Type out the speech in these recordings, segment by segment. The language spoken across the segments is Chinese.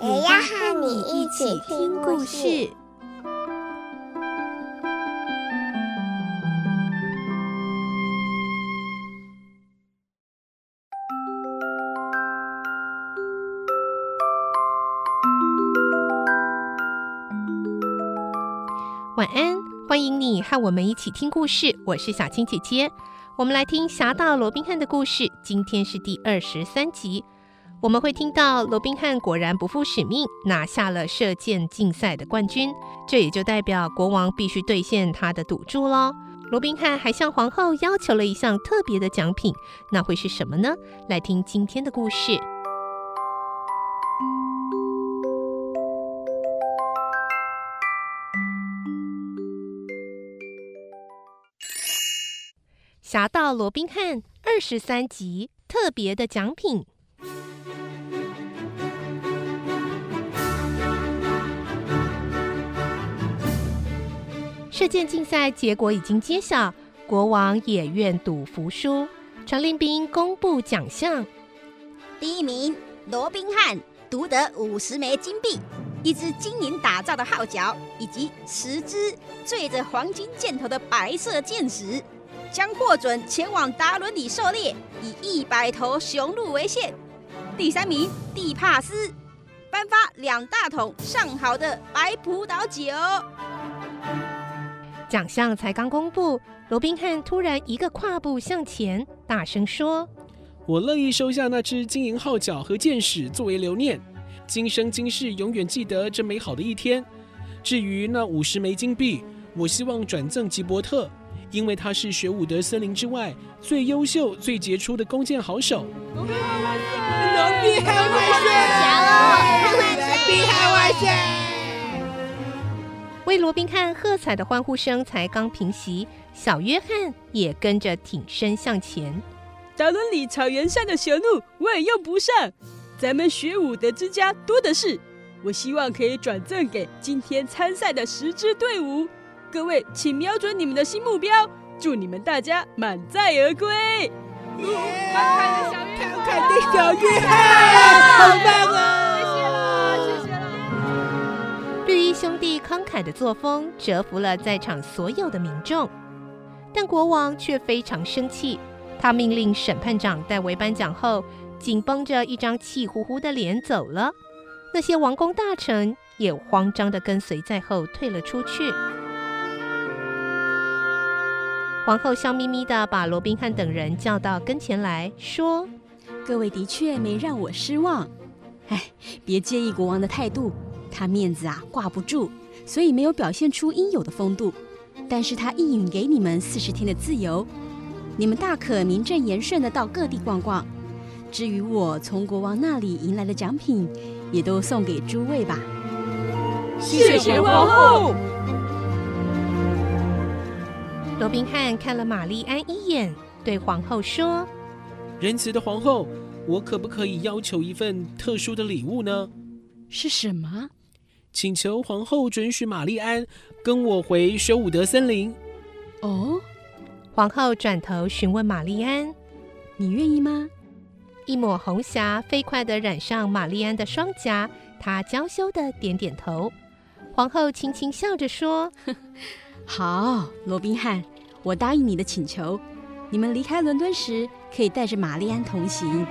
也要和你一起听故事。晚安，欢迎你和我们一起听故事。我是小青姐姐，我们来听《侠盗罗宾汉》的故事。今天是第二十三集，我们会听到罗宾汉果然不负使命，拿下了射箭竞赛的冠军。这也就代表国王必须兑现他的赌注喽。罗宾汉还向皇后要求了一项特别的奖品，那会是什么呢？来听今天的故事。《侠盗罗宾汉》二十三集特别的奖品。射箭竞赛结果已经揭晓，国王也愿赌服输。传令兵公布奖项：第一名罗宾汉独得五十枚金币、一支金银打造的号角，以及十支缀着黄金箭头的白色箭矢。将获准前往达伦里狩猎，以一百头雄鹿为限。第三名蒂帕斯颁发两大桶上好的白葡萄酒。奖项才刚公布，罗宾汉突然一个跨步向前，大声说：“我乐意收下那只金银号角和箭矢作为留念，今生今世永远记得这美好的一天。至于那五十枚金币，我希望转赠吉伯特。”因为他是雪伍德森林之外最优秀、最杰出的弓箭好手。罗宾汉为罗宾汉喝彩的欢呼声才刚平息，小约翰也跟着挺身向前。达伦里草原上的雄鹿我也用不上，咱们学武的之家多的是。我希望可以转赠给今天参赛的十支队伍。各位，请瞄准你们的新目标，祝你们大家满载而归！慷慨的小约翰，好棒啊！了。绿衣兄弟慷慨的作风折服了在场所有的民众，但国王却非常生气。他命令审判长代为颁奖后，紧绷着一张气呼呼的脸走了。那些王公大臣也慌张地跟随在后退了出去。皇后笑眯眯地把罗宾汉等人叫到跟前来说：“各位的确没让我失望。哎，别介意国王的态度，他面子啊挂不住，所以没有表现出应有的风度。但是他一允给你们四十天的自由，你们大可名正言顺的到各地逛逛。至于我从国王那里迎来的奖品，也都送给诸位吧。”谢谢皇后。罗宾汉看了玛丽安一眼，对皇后说：“仁慈的皇后，我可不可以要求一份特殊的礼物呢？”“是什么？”“请求皇后准许玛丽安跟我回雪伍德森林。”“哦。”皇后转头询问玛丽安：“你愿意吗？”一抹红霞飞快地染上玛丽安的双颊，她娇羞地点点头。皇后轻轻笑着说。好，罗宾汉，我答应你的请求。你们离开伦敦时，可以带着玛丽安同行。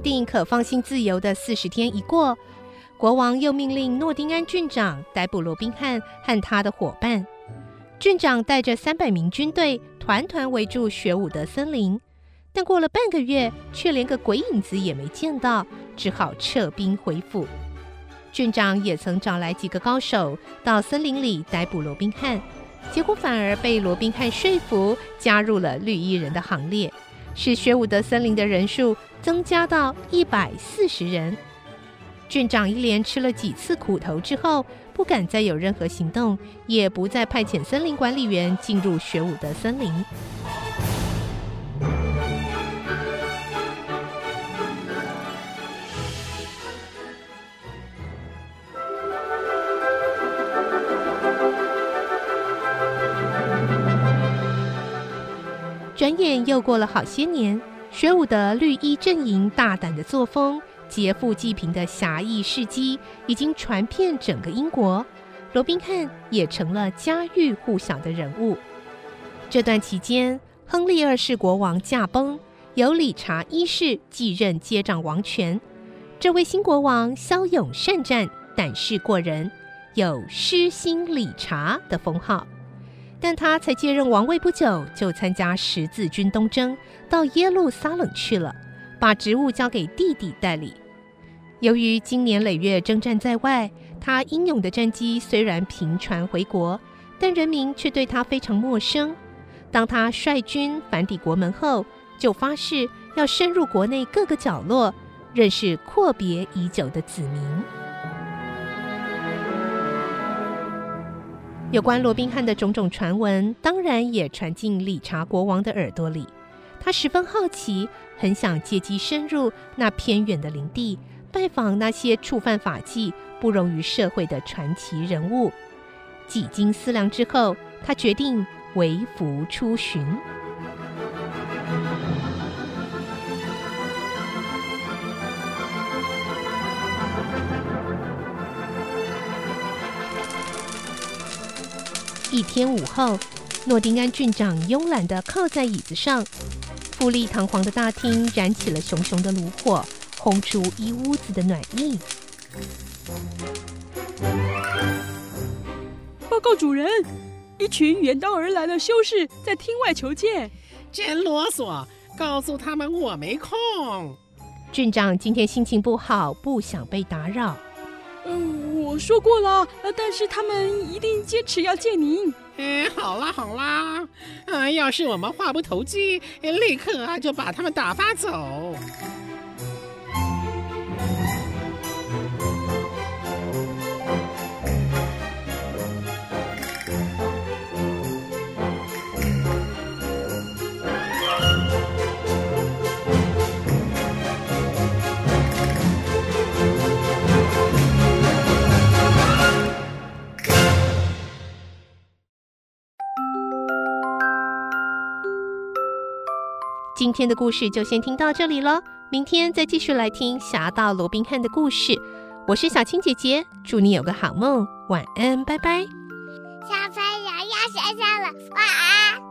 定可放心自由的四十天一过，国王又命令诺丁安郡长逮捕罗宾汉和他的伙伴。郡长带着三百名军队，团团围住雪伍德森林，但过了半个月，却连个鬼影子也没见到，只好撤兵回府。郡长也曾找来几个高手到森林里逮捕罗宾汉，结果反而被罗宾汉说服，加入了绿衣人的行列，使学武德森林的人数增加到一百四十人。郡长一连吃了几次苦头之后，不敢再有任何行动，也不再派遣森林管理员进入学武德森林。转眼又过了好些年，雪伍德绿衣阵营大胆的作风。劫富济贫的侠义事迹已经传遍整个英国，罗宾汉也成了家喻户晓的人物。这段期间，亨利二世国王驾崩，由理查一世继任接掌王权。这位新国王骁勇善战，胆识过人，有“狮心理查”的封号。但他才接任王位不久，就参加十字军东征，到耶路撒冷去了。把职务交给弟弟代理。由于经年累月征战在外，他英勇的战绩虽然频传回国，但人民却对他非常陌生。当他率军反抵国门后，就发誓要深入国内各个角落，认识阔别已久的子民。有关罗宾汉的种种传闻，当然也传进理查国王的耳朵里。他十分好奇，很想借机深入那偏远的林地，拜访那些触犯法纪、不容于社会的传奇人物。几经思量之后，他决定微服出巡。一天午后，诺丁安郡长慵懒地靠在椅子上。富丽堂皇的大厅燃起了熊熊的炉火，烘出一屋子的暖意。报告主人，一群远道而来的修士在厅外求见。真啰嗦，告诉他们我没空。郡长今天心情不好，不想被打扰。嗯，我说过了，但是他们一定坚持要见您。哎，好啦好啦，啊，要是我们话不投机，立刻啊就把他们打发走。今天的故事就先听到这里了，明天再继续来听《侠盗罗宾汉》的故事。我是小青姐姐，祝你有个好梦，晚安，拜拜。小朋友要睡觉了，晚安。